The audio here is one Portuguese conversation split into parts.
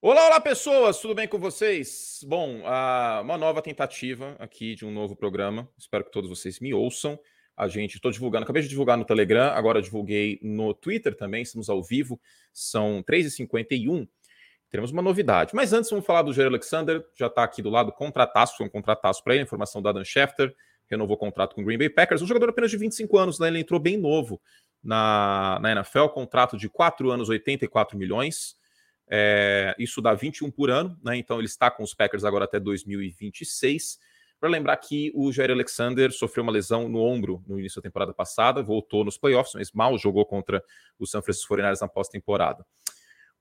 Olá, olá pessoas, tudo bem com vocês? Bom, uh, uma nova tentativa aqui de um novo programa. Espero que todos vocês me ouçam. A gente, estou divulgando, acabei de divulgar no Telegram, agora divulguei no Twitter também, estamos ao vivo, são 3h51. Teremos uma novidade. Mas antes, vamos falar do Jair Alexander, já está aqui do lado, contrataço, foi um contrataço para ele, informação da Dan Schefter, renovou o contrato com o Green Bay Packers, um jogador apenas de 25 anos, né? ele entrou bem novo na, na NFL, contrato de 4 anos, 84 milhões. É, isso dá 21 por ano, né? Então ele está com os Packers agora até 2026. Para lembrar que o Jair Alexander sofreu uma lesão no ombro no início da temporada passada, voltou nos playoffs, mas mal jogou contra o San Francisco 49ers na pós-temporada.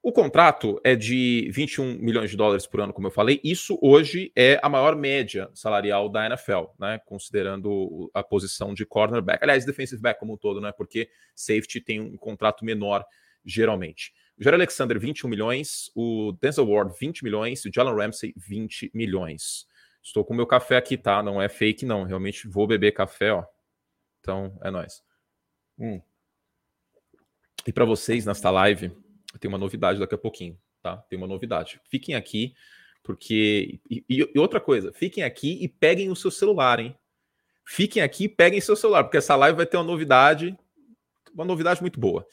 O contrato é de 21 milhões de dólares por ano, como eu falei. Isso hoje é a maior média salarial da NFL, né? Considerando a posição de cornerback. Aliás, defensive back como um todo, né? Porque safety tem um contrato menor geralmente. O Jair Alexander, 21 milhões. O Denzel Ward, 20 milhões. E o Jalen Ramsey, 20 milhões. Estou com o meu café aqui, tá? Não é fake, não. Realmente vou beber café, ó. Então, é nóis. Hum. E para vocês, nesta live, tem uma novidade daqui a pouquinho, tá? Tem uma novidade. Fiquem aqui, porque. E, e, outra coisa, fiquem aqui e peguem o seu celular, hein? Fiquem aqui e peguem seu celular, porque essa live vai ter uma novidade, uma novidade muito boa.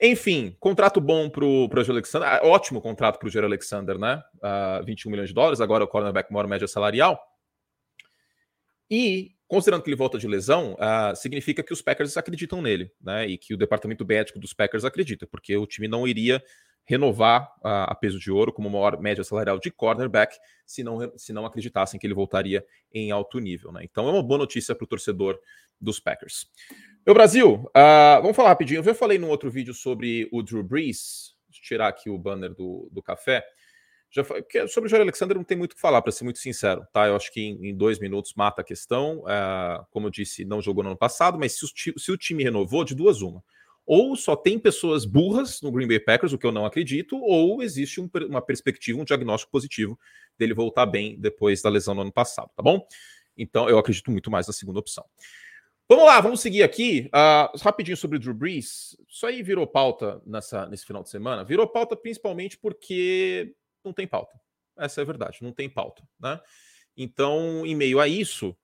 Enfim, contrato bom para o Joe Alexander. Ah, ótimo contrato para o Joe Alexander, né? Uh, ah, 21 milhões de dólares, agora o cornerback maior média salarial. E, considerando que ele volta de lesão, uh, significa que os Packers acreditam nele, né? E que o departamento médico dos Packers acredita, porque o time não iria renovar uh, a peso de ouro como maior média salarial de cornerback se não, se não acreditassem que ele voltaria em alto nível, né? Então é uma boa notícia para o torcedor dos Packers. Meu Brasil, uh, vamos falar rapidinho. Eu falei num outro vídeo sobre o Drew Brees. Deixa eu tirar aqui o banner do, do café. Já sobre o Jair Alexander não tem muito o que falar, para ser muito sincero, tá? Eu acho que em, em dois minutos mata a questão. Uh, como eu disse, não jogou no ano passado, mas se o, se o time renovou, de duas uma. Ou só tem pessoas burras no Green Bay Packers, o que eu não acredito, ou existe um, uma perspectiva, um diagnóstico positivo dele voltar bem depois da lesão no ano passado, tá bom? Então eu acredito muito mais na segunda opção. Vamos lá, vamos seguir aqui. Uh, rapidinho sobre o Drew Brees. Isso aí virou pauta nessa, nesse final de semana. Virou pauta principalmente porque não tem pauta. Essa é a verdade, não tem pauta. Né? Então, em meio a isso,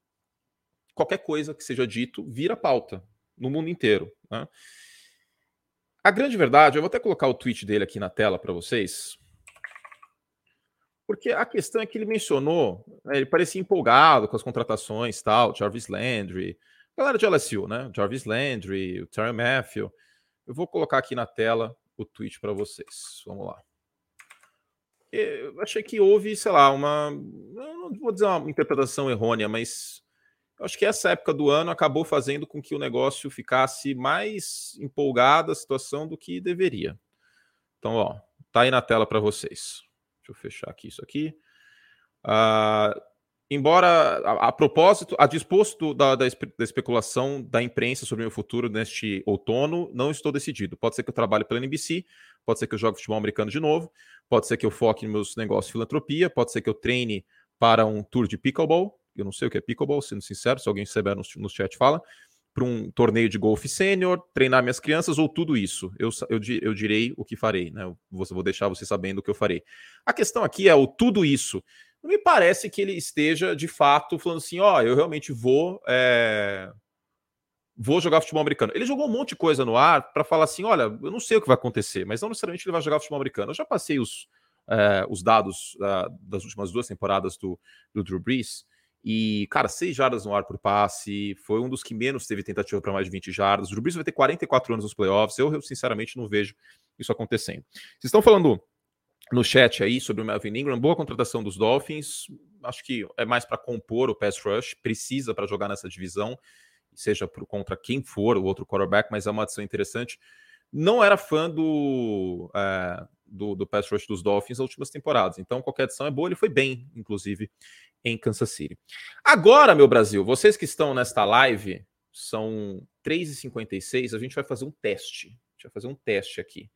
qualquer coisa que seja dito vira pauta no mundo inteiro. Né? A grande verdade, eu vou até colocar o tweet dele aqui na tela para vocês. Porque a questão é que ele mencionou, né, ele parecia empolgado com as contratações, tal, Jarvis Landry, Galera de LSU, né? Jarvis Landry, o Terry Matthew. Eu vou colocar aqui na tela o tweet para vocês. Vamos lá. Eu achei que houve, sei lá, uma. Não vou dizer uma interpretação errônea, mas eu acho que essa época do ano acabou fazendo com que o negócio ficasse mais empolgado a situação do que deveria. Então, ó, tá aí na tela para vocês. Deixa eu fechar aqui isso aqui. Uh, embora a, a, propósito, a disposto da, da, da, especulação da imprensa sobre o meu futuro neste outono, não estou decidido. Pode ser que eu trabalhe pela NBC, pode ser que eu jogue futebol americano de novo, pode ser que eu foque nos meus negócios de filantropia, pode ser que eu treine para um tour de pickleball. Eu não sei o que é pickleball, sendo sincero, se alguém souber no, no chat fala. Para um torneio de golfe sênior, treinar minhas crianças ou tudo isso. Eu, eu, eu direi o que farei, né? Eu vou deixar você sabendo o que eu farei. A questão aqui é o tudo isso não me parece que ele esteja de fato falando assim: ó, oh, eu realmente vou. É... Vou jogar futebol americano. Ele jogou um monte de coisa no ar para falar assim: olha, eu não sei o que vai acontecer, mas não necessariamente ele vai jogar futebol americano. Eu já passei os, é, os dados uh, das últimas duas temporadas do, do Drew Brees. E, cara, seis jardas no ar por passe, foi um dos que menos teve tentativa para mais de 20 jardas. O Brees vai ter 44 anos nos playoffs. Eu, eu, sinceramente, não vejo isso acontecendo. Vocês estão falando no chat aí sobre o Melvin Ingram. Boa contratação dos Dolphins. Acho que é mais para compor o pass rush, precisa para jogar nessa divisão, seja por contra quem for o outro quarterback, mas é uma adição interessante. Não era fã do, é, do, do pass rush dos Dolphins nas últimas temporadas, então qualquer adição é boa. Ele foi bem, inclusive, em Kansas City. Agora, meu Brasil, vocês que estão nesta live, são 3h56, a gente vai fazer um teste. A gente vai fazer um teste aqui.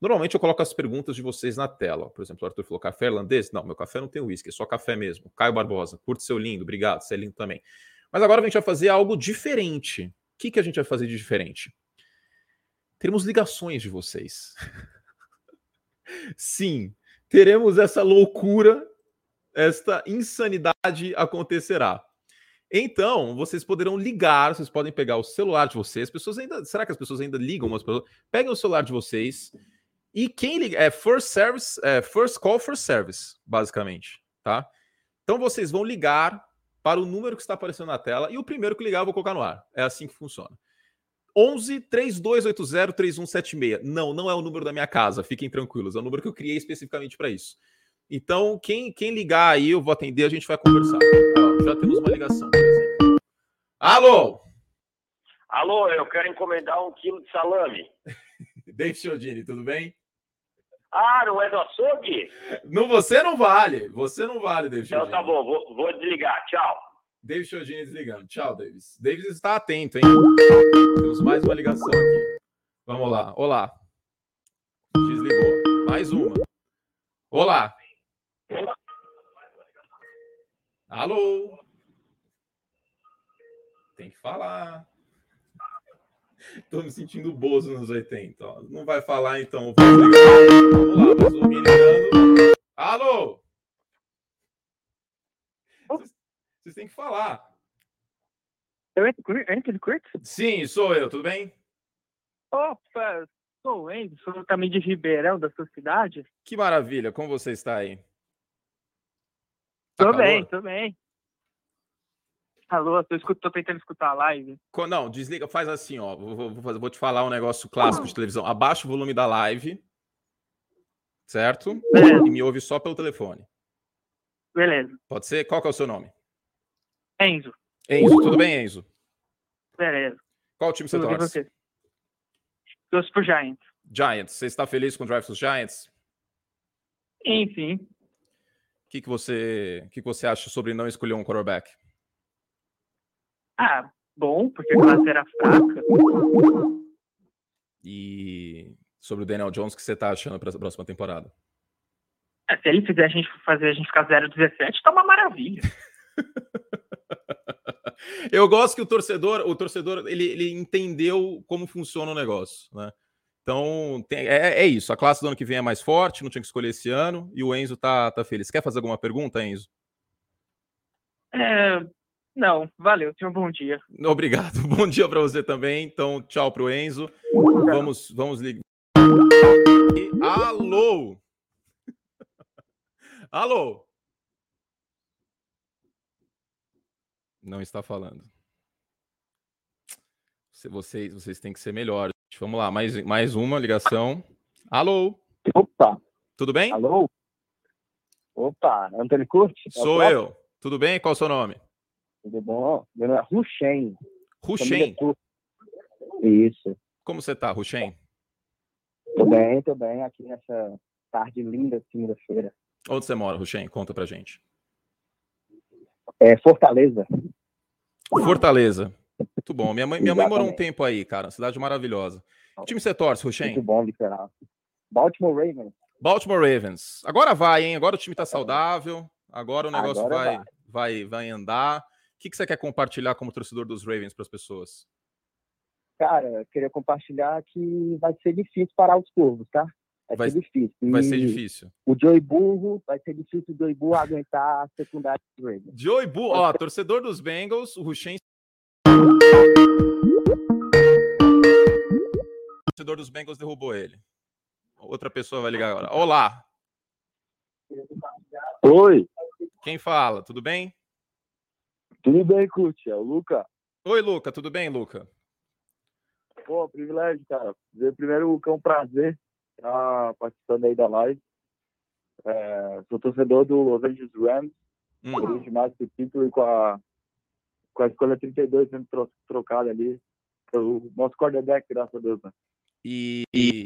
Normalmente eu coloco as perguntas de vocês na tela. Por exemplo, o Arthur falou: café irlandês? Não, meu café não tem uísque, é só café mesmo. Caio Barbosa, curte seu lindo, obrigado, você é lindo também. Mas agora a gente vai fazer algo diferente. O que, que a gente vai fazer de diferente? Teremos ligações de vocês. Sim, teremos essa loucura, esta insanidade acontecerá. Então, vocês poderão ligar, vocês podem pegar o celular de vocês. As pessoas ainda, será que as pessoas ainda ligam umas pessoas? Peguem o celular de vocês e quem liga é first service, é first call first service, basicamente, tá? Então vocês vão ligar para o número que está aparecendo na tela e o primeiro que ligar eu vou colocar no ar. É assim que funciona. 11 3280 3176. Não, não é o número da minha casa, fiquem tranquilos, é o número que eu criei especificamente para isso. Então, quem, quem ligar aí, eu vou atender, a gente vai conversar. já temos uma ligação, por exemplo. Alô? Alô, eu quero encomendar um quilo de salame. Dave Chiodini, tudo bem? Ah, não é do açougue? Não, você não vale. Você não vale, David Então tá bom, vou, vou desligar. Tchau. David Chiodini desligando. Tchau, Davis. Davis está atento, hein? Temos mais uma ligação aqui. Vamos lá. Olá. Desligou. Mais uma. Olá. Alô? Tem que falar. Tô me sentindo bozo nos 80. Ó. Não vai falar, então. Vamos lá, mais um Entro curto? Sim, sou eu, tudo bem? Opa, sou o Enzo, sou caminho de Ribeirão, da sua cidade. Que maravilha, como você está aí? Tá tô calor? bem, tô bem. Alô, tô, escuto, tô tentando escutar a live. Não, desliga, faz assim, ó. Vou, vou, vou te falar um negócio clássico de televisão. Abaixa o volume da live, certo? Beleza. E me ouve só pelo telefone. Beleza. Pode ser? Qual que é o seu nome? Enzo. Enzo, tudo bem, Enzo? Qual time você tudo torce? Você? Torço pro Giants. Giants. Você está feliz com o drive dos Giants? Enfim. O que, que, você, que, que você acha sobre não escolher um quarterback? Ah, bom, porque a classe era fraca. E sobre o Daniel Jones, o que você está achando para a próxima temporada? É, se ele fizer a gente fazer a gente ficar 0-17, tá uma maravilha. Eu gosto que o torcedor, o torcedor, ele, ele entendeu como funciona o negócio, né? Então, tem, é, é, isso. A classe do ano que vem é mais forte, não tinha que escolher esse ano, e o Enzo tá, tá feliz. Quer fazer alguma pergunta, Enzo? É, não, valeu, tenha um bom dia. Obrigado, bom dia para você também. Então, tchau pro Enzo. Vamos, vamos ligar. Alô? Alô? Não está falando. Vocês, vocês têm que ser melhores. Vamos lá, mais, mais uma ligação. Alô? Opa! Tudo bem? Alô? Opa, Antônio Curti? É Sou eu. Tudo bem? Qual é o seu nome? Tudo bom? Meu nome é Ruxem. Ruxem? Isso. Como você tá, Ruxem? Tô bem, tô bem. Aqui nessa tarde linda, segunda-feira. Onde você mora, Ruxem? Conta pra gente. É Fortaleza. Fortaleza. Muito bom. Minha mãe, minha mãe morou um tempo aí, cara. Cidade maravilhosa. Que time você torce, Ruxem? Muito bom, literal. Baltimore Ravens. Baltimore Ravens. Agora vai, hein? Agora o time tá saudável. Agora o negócio vai, vai, vai, vai andar. O que, que você quer compartilhar como torcedor dos Ravens para as pessoas? Cara, eu queria compartilhar que vai ser difícil parar os curvos, tá? Vai, vai ser difícil. E vai ser difícil. O Joey Burro, vai ser difícil o Joey Burro aguentar a secundária do Ravens. Joey Burro, ó, torcedor dos Bengals, o Ruchen. O torcedor dos Bengals derrubou ele. Outra pessoa vai ligar agora. Olá. Oi. Quem fala? Tudo bem? Tudo bem, Curti. É o Luca. Oi, Luca. Tudo bem, Luca? Pô, privilégio, cara. Primeiro, é um prazer estar participando aí da live. É, sou torcedor do Los Angeles Rams. Hum. Feliz demais com o título e com a, com a escolha 32 sendo trocada ali. O nosso quarterback, graças a Deus, né? E, e...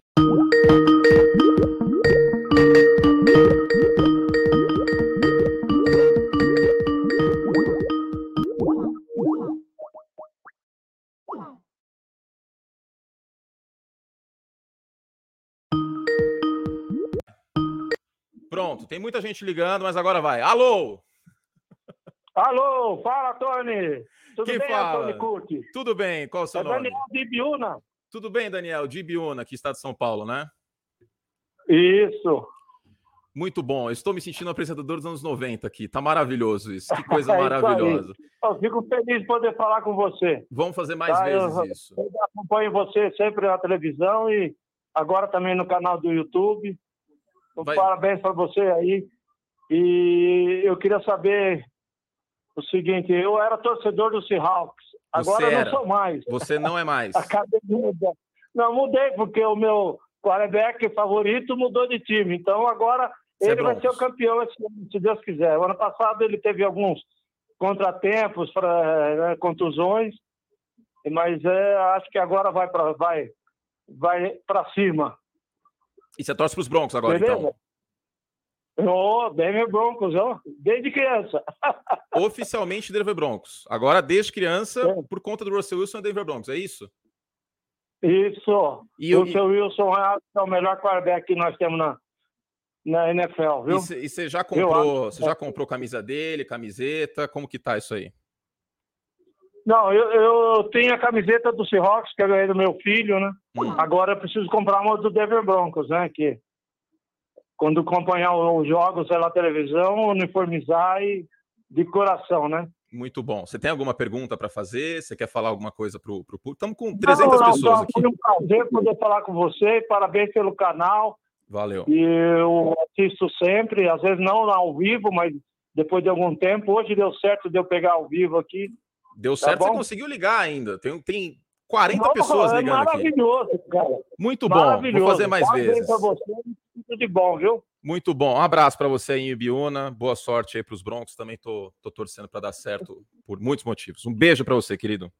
Pronto, tem muita gente ligando, mas agora vai. Alô! Alô, fala, Tony! Tudo Quem bem, fala? Tony Cook? Tudo bem, qual é o seu é nome? Daniel Dibiuna. Tudo bem, Daniel? Dibiuna, aqui está de São Paulo, né? Isso. Muito bom. Eu estou me sentindo apresentador dos anos 90 aqui. Tá maravilhoso isso. Que coisa é maravilhosa. Eu fico feliz de poder falar com você. Vamos fazer mais tá, vezes eu, isso. Eu acompanho você sempre na televisão e agora também no canal do YouTube. Então, Vai. Parabéns para você aí. E eu queria saber o seguinte: eu era torcedor do Seahawks. Agora eu não sou mais. Você não é mais. Acabei de mudar. Não, mudei, porque o meu quarterback favorito mudou de time. Então agora ele é vai ser o campeão se Deus quiser. O ano passado ele teve alguns contratempos, pra, né, contusões, mas é, acho que agora vai para vai, vai para cima. E você torce para os Broncos agora, Beleza? então? Oh, Denver Broncos, ó, desde criança. Oficialmente Denver Broncos. Agora, desde criança, é. por conta do Russell Wilson, é Denver Broncos, é isso? Isso. E o Russell Wilson é o melhor quarterback que nós temos na, na NFL, viu? E você já comprou, você já comprou camisa dele, camiseta? Como que tá isso aí? Não, eu, eu tenho a camiseta do Seahawks, que eu ganhei do meu filho, né? Hum. Agora eu preciso comprar uma do Denver Broncos, né? Que quando acompanhar os jogos pela televisão, uniformizar e de coração, né? Muito bom. Você tem alguma pergunta para fazer? Você quer falar alguma coisa para o público? Estamos com 300 não, não, pessoas não, aqui. Foi um prazer poder falar com você. Parabéns pelo canal. Valeu. E eu assisto sempre, às vezes não ao vivo, mas depois de algum tempo. Hoje deu certo de eu pegar ao vivo aqui. Deu tá certo, tá você conseguiu ligar ainda. Tem, tem 40 não, pessoas é ligando maravilhoso, aqui. cara. Muito bom. Vou fazer mais vezes. Você, tudo de bom, viu? Muito bom. Um abraço para você aí, Ibiúna. Boa sorte aí para os Broncos. Também tô, tô torcendo para dar certo por muitos motivos. Um beijo para você, querido.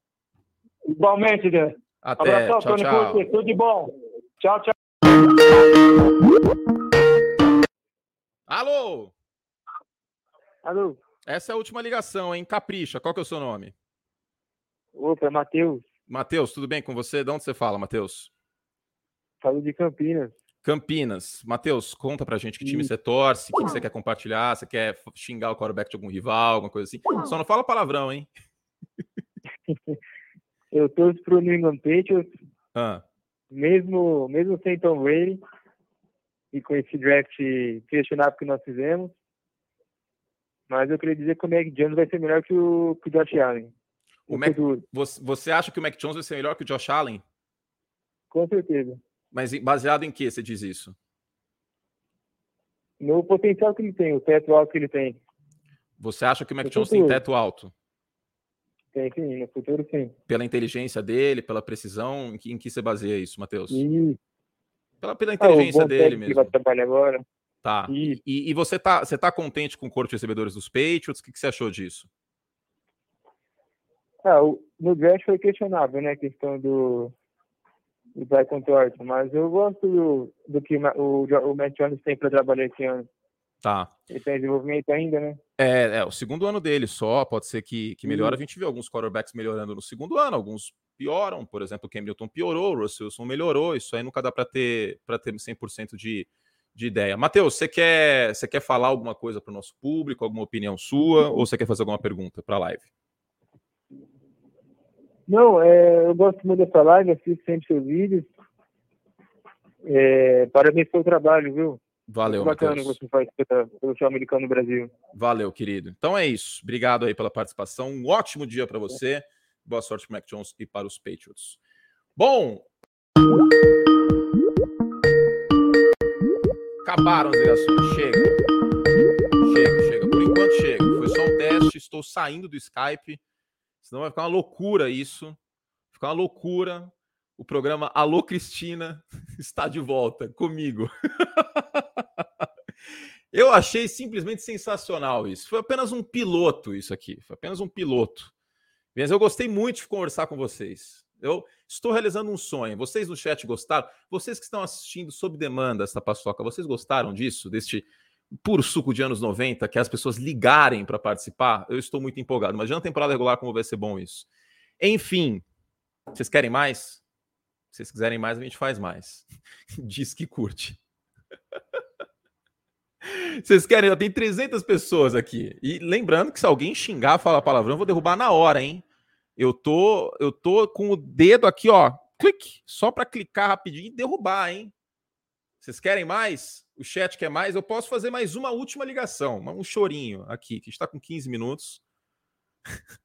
Igualmente, né? Até. Abração, tchau, tchau. Tudo de bom. Tchau, tchau. Alô? Alô? Essa é a última ligação, hein? Capricha. Qual que é o seu nome? Opa, Matheus. Matheus, tudo bem com você? De onde você fala, Matheus? Falo de Campinas. Campinas. Matheus, conta pra gente que time você torce, o que você quer compartilhar, você quer xingar o quarterback de algum rival, alguma coisa assim. Só não fala palavrão, hein? Eu torço pro New England Patriots. Ah. Mesmo, mesmo sem Tom Brady e com esse draft questionável que nós fizemos. Mas eu queria dizer que o Mac Jones vai ser melhor que o, que o Josh Allen. O Mac, você acha que o Mac Jones vai ser melhor que o Josh Allen? Com certeza. Mas baseado em que você diz isso? No potencial que ele tem, o teto alto que ele tem. Você acha que o Mac Jones tem teto alto? Tem, sim, no futuro sim. Pela inteligência dele, pela precisão, em que, em que você baseia isso, Matheus? E... Pela, pela inteligência ah, dele mesmo. Que vai trabalhar agora. Tá. E, e, e, você tá, você tá contente com o corpo de recebedores dos Patriots? O que, que você achou disso? Ah, o, no draft foi questionável, né? A questão do, vai com torto. Mas eu gosto do, do que o, o Matt Jones tem para trabalhar esse ano. Tá. Ele tem desenvolvimento ainda, né? É, é, o segundo ano dele só, pode ser que, que melhore. A gente vê alguns quarterbacks melhorando no segundo ano, alguns pioram. Por exemplo, o Cam Newton piorou, o Russell Wilson melhorou. Isso aí nunca dá para ter, ter 100% de, de ideia. Matheus, você quer, você quer falar alguma coisa para o nosso público, alguma opinião sua, ou você quer fazer alguma pergunta para a live? Não, é, eu gosto muito dessa live, assisto sempre seus vídeos. É, parabéns pelo trabalho, viu? Valeu, Muito bacana Mateus. que você faz pelo futebol americano no Brasil. Valeu, querido. Então é isso. Obrigado aí pela participação. Um ótimo dia para você. Boa sorte para o Mac Jones e para os Patriots. Bom, acabaram as ligações. Chega. Chega, chega. Por enquanto chega. Foi só um teste. Estou saindo do Skype. Senão vai ficar uma loucura isso. Ficar uma loucura. O programa Alô Cristina está de volta comigo. Eu achei simplesmente sensacional isso. Foi apenas um piloto isso aqui. Foi apenas um piloto. Mas eu gostei muito de conversar com vocês. Eu estou realizando um sonho. Vocês no chat gostaram? Vocês que estão assistindo sob demanda esta paçoca, vocês gostaram disso? Deste puro suco de anos 90, que as pessoas ligarem para participar, eu estou muito empolgado. Imagina a temporada regular como vai ser bom isso. Enfim, vocês querem mais? Se vocês quiserem mais, a gente faz mais. Diz que curte. Vocês querem? Tem 300 pessoas aqui. E lembrando que se alguém xingar, falar palavrão, eu vou derrubar na hora, hein? Eu tô, eu tô com o dedo aqui, ó, clique, só para clicar rapidinho e derrubar, hein? Vocês querem mais? O chat quer mais. Eu posso fazer mais uma última ligação, um chorinho aqui, que está com 15 minutos.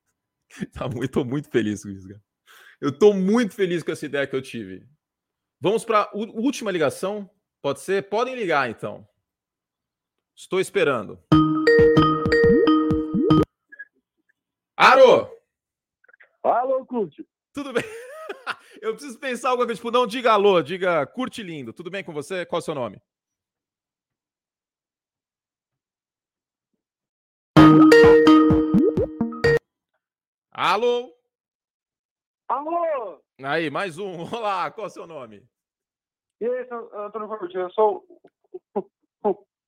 tá muito, tô muito feliz com isso, cara. Eu estou muito feliz com essa ideia que eu tive. Vamos para a última ligação. Pode ser? Podem ligar, então. Estou esperando. Aro! Alô, Curte. Tudo bem? Eu preciso pensar alguma coisa. Tipo, não diga alô, diga curte lindo. Tudo bem com você? Qual é o seu nome? Alô? Alô? Aí, mais um. Olá, qual é o seu nome? E aí, Antônio Curti, eu sou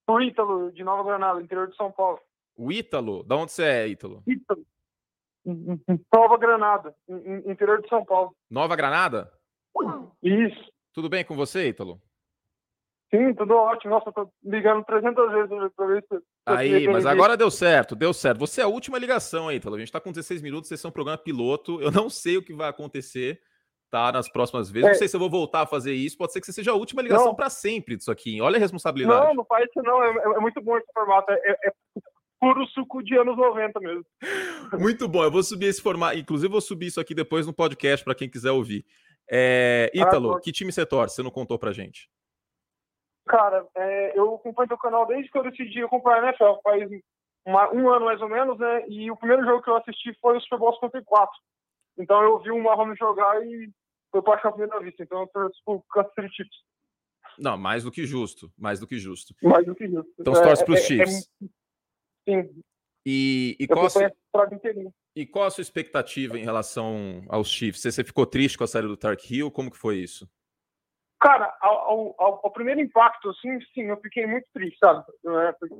o Ítalo, de Nova Granada, interior de São Paulo. O Ítalo? Da onde você é, Ítalo? Ítalo. Nova Granada, interior de São Paulo. Nova Granada? Isso. Tudo bem com você, Ítalo? Sim, tudo ótimo. Nossa, tô ligando 300 vezes pra ver se. Aí, mas agora deu certo, deu certo. Você é a última ligação aí, Ítalo. A gente tá com 16 minutos, vocês são um programa piloto. Eu não sei o que vai acontecer, tá? Nas próximas vezes. É. Não sei se eu vou voltar a fazer isso. Pode ser que você seja a última ligação para sempre disso aqui. Olha a responsabilidade. Não, não faz isso, não. É, é, é muito bom esse formato. É, é, puro suco de anos 90 mesmo. Muito bom, eu vou subir esse formato. Inclusive, vou subir isso aqui depois no podcast para quem quiser ouvir. É... Ítalo, ah, que time você torce? Você não contou pra gente. Cara, é, eu acompanho teu canal desde que eu decidi acompanhar a NFL, faz uma, um ano mais ou menos, né? E o primeiro jogo que eu assisti foi o Super Bowl 54. Então eu vi o Mahomes jogar e foi paixão à primeira vista. Então eu torço pro Kansas City Chiefs. Não, mais do que justo. Mais do que justo. Mais do que justo. Então você torce é, pros é, Chiefs. É, Sim. E, e, qual a, e qual a sua expectativa em relação aos Chiefs? Você, você ficou triste com a série do Tark Hill? Como que foi isso? Cara, ao, ao, ao, primeiro impacto, sim, sim, eu fiquei muito triste, sabe?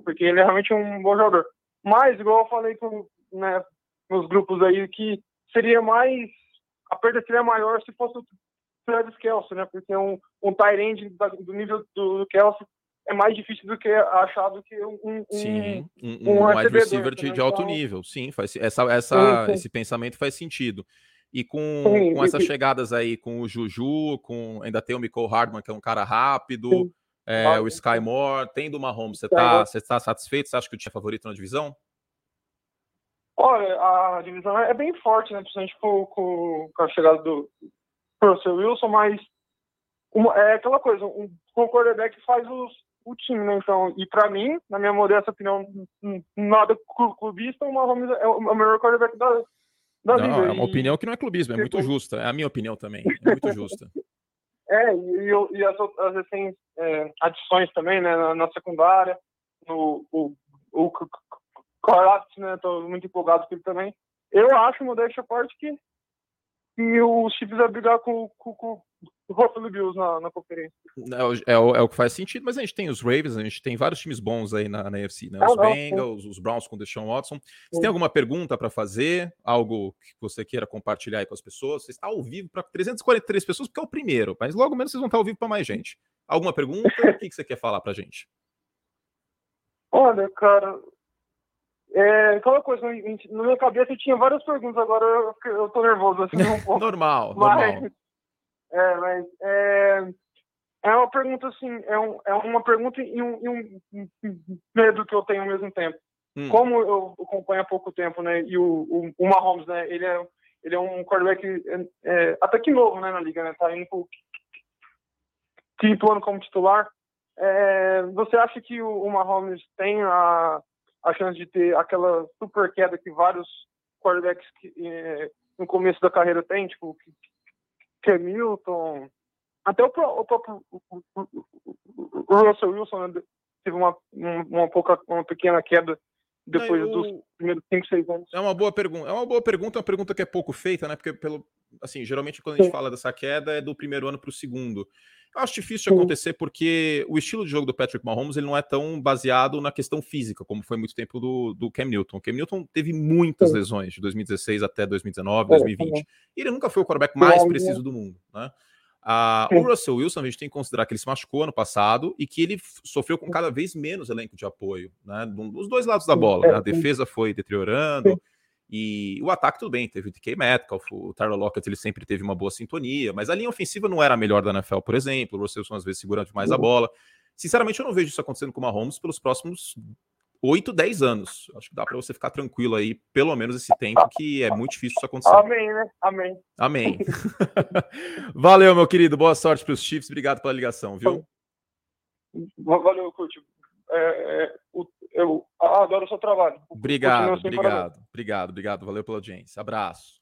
Porque ele é realmente um bom jogador. Mas, igual eu falei com, né, nos grupos aí, que seria mais. A perda seria maior se fosse o Travis Kelsey, né? Porque um, um tight end do nível do, do Kelsey é mais difícil do que achar do que um, um sim um, um, um wide receiver de, de, alto então... nível sim faz essa, essa sim, sim. esse pensamento faz sentido e com, sim, com essas chegadas aí com o Juju com ainda tem o Michael Hardman que é um cara rápido é, o Sky Moore tendo o Mahomes você tá você tá satisfeito? Você acha que o time é favorito na divisão? Olha a divisão é bem forte né principalmente com, com, com a chegada do Russell Wilson mas uma, é aquela coisa um, um quarterback faz os o time, né? Então, e para mim, na minha modesta opinião, nada clubista, o Mahomes é o melhor quarterback da, não. É uma opinião que não é clubismo, é muito justa. É a minha opinião também, é muito justa. é, e, e, as, as recém é, adições também, né, na, na secundária, no, o, o Koratz, né, tô muito empolgado com ele também. Eu acho, modéstia parte, que, que o Chiefs vai brigar com, com, Buffalo Bills na, na conferência. É, é, o, é, o, que faz sentido, mas a gente tem os Ravens, a gente tem vários times bons aí na, na UFC, né? Ah, os não, Bengals, os Browns com o Deshaun Watson. Você tem alguma pergunta para fazer? Algo que você queira compartilhar aí com as pessoas? Você está ao vivo para 343 pessoas, porque é o primeiro, mas logo menos vocês vão estar ao vivo para mais gente. Alguma pergunta? o que, que você quer falar para gente? Olha, cara, é, aquela coisa, na minha cabeça tinha várias perguntas, agora eu, eu tô nervoso assim um pouco. normal, mas, normal. É, mas é, é uma pergunta assim, é, um, é uma pergunta e um, e um, medo que eu tenho ao mesmo tempo. Hum. Como eu acompanho há pouco tempo, né, e o, o, o Mahomes, né, ele é, ele é um quarterback é, é, até que novo, né, na liga, né, tá indo pro quinto ano como titular. É, você acha que o, o Mahomes tem a, a chance de ter aquela super queda que vários quarterbacks que, é, no começo da carreira têm, tipo, que, Hamilton, até o, próprio o Russell Wilson né, teve uma, uma, pouca, uma pequena queda depois Não, dos primeiros 5, 6 anos. É uma boa pergunta. É uma boa pergunta, é uma pergunta que é pouco feita, né? Porque pelo assim, geralmente quando a gente Sim. fala dessa queda é do primeiro ano para o segundo. Eu acho difícil de acontecer porque o estilo de jogo do Patrick Mahomes ele não é tão baseado na questão física, como foi muito tempo do, do Cam Newton. O Cam Newton teve muitas Sim. lesões de 2016 até 2019, 2020. E ele nunca foi o quarterback mais preciso do mundo, né? Ah, o Russell Wilson, a gente tem que considerar que ele se machucou ano passado e que ele sofreu com cada vez menos elenco de apoio, né? Dos dois lados da bola. Né? A defesa foi deteriorando, e o ataque, tudo bem, teve o DK Metcalf, o Tyler Lockett, ele sempre teve uma boa sintonia, mas a linha ofensiva não era a melhor da NFL, por exemplo. O Russell às vezes segurando demais a uhum. bola. Sinceramente, eu não vejo isso acontecendo com o Mahomes pelos próximos 8, 10 anos. Acho que dá para você ficar tranquilo aí, pelo menos esse tempo, que é muito difícil isso acontecer. Amém, né? Amém. Amém. Valeu, meu querido. Boa sorte para os Chiefs. Obrigado pela ligação, viu? Valeu, Curti. É, é, eu adoro o seu trabalho. Obrigado, obrigado, obrigado, obrigado. Valeu pela audiência. Abraço.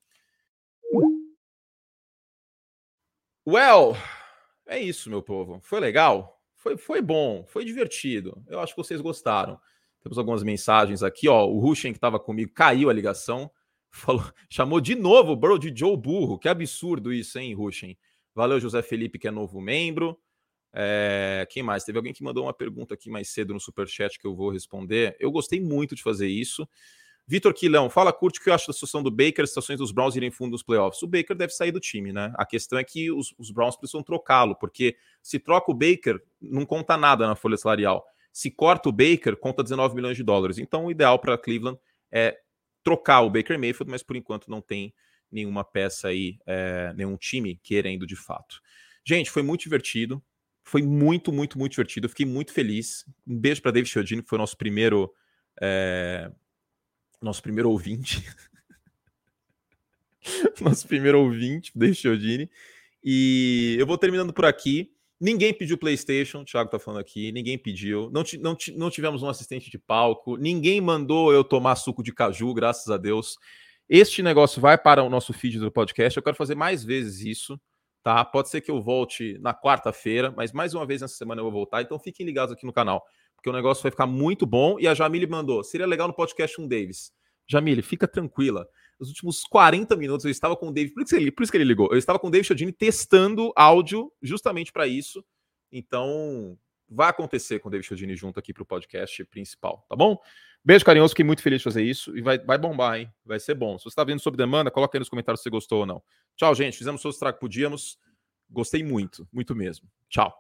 Well, é isso, meu povo. Foi legal? Foi, foi bom, foi divertido. Eu acho que vocês gostaram. Temos algumas mensagens aqui, ó. O Ruschen que estava comigo caiu a ligação. Falou, chamou de novo o Burrow de Joe Burro. Que absurdo isso, hein, Ruschen? Valeu, José Felipe, que é novo membro. É, quem mais? Teve alguém que mandou uma pergunta aqui mais cedo no superchat que eu vou responder. Eu gostei muito de fazer isso. Vitor Quilão, fala curte o que eu acho da situação do Baker, situações dos Browns irem fundo dos playoffs. O Baker deve sair do time, né? A questão é que os, os Browns precisam trocá-lo, porque se troca o Baker, não conta nada na folha salarial. Se corta o Baker, conta 19 milhões de dólares. Então, o ideal para Cleveland é trocar o Baker Mayfield, mas por enquanto não tem nenhuma peça aí, é, nenhum time querendo de fato. Gente, foi muito divertido. Foi muito, muito, muito divertido. Eu fiquei muito feliz. Um beijo para David Chiodini, que foi nosso primeiro. É, nosso primeiro ouvinte. nosso primeiro ouvinte, David Chiodini. E eu vou terminando por aqui. Ninguém pediu PlayStation, o Thiago tá falando aqui. Ninguém pediu. Não, não, não tivemos um assistente de palco. Ninguém mandou eu tomar suco de caju, graças a Deus. Este negócio vai para o nosso feed do podcast. Eu quero fazer mais vezes isso, tá? Pode ser que eu volte na quarta-feira, mas mais uma vez nessa semana eu vou voltar. Então fiquem ligados aqui no canal, porque o negócio vai ficar muito bom. E a Jamile mandou: seria legal no podcast um Davis. Jamile, fica tranquila nos últimos 40 minutos eu estava com o David, por isso, ele, por isso que ele ligou, eu estava com o David Chodini testando áudio justamente para isso. Então, vai acontecer com o David Chodini junto aqui para o podcast principal, tá bom? Beijo carinhoso, fiquei muito feliz de fazer isso e vai, vai bombar, hein? Vai ser bom. Se você está vendo sob demanda, coloca aí nos comentários se você gostou ou não. Tchau, gente. Fizemos o estrago que podíamos. Gostei muito, muito mesmo. Tchau.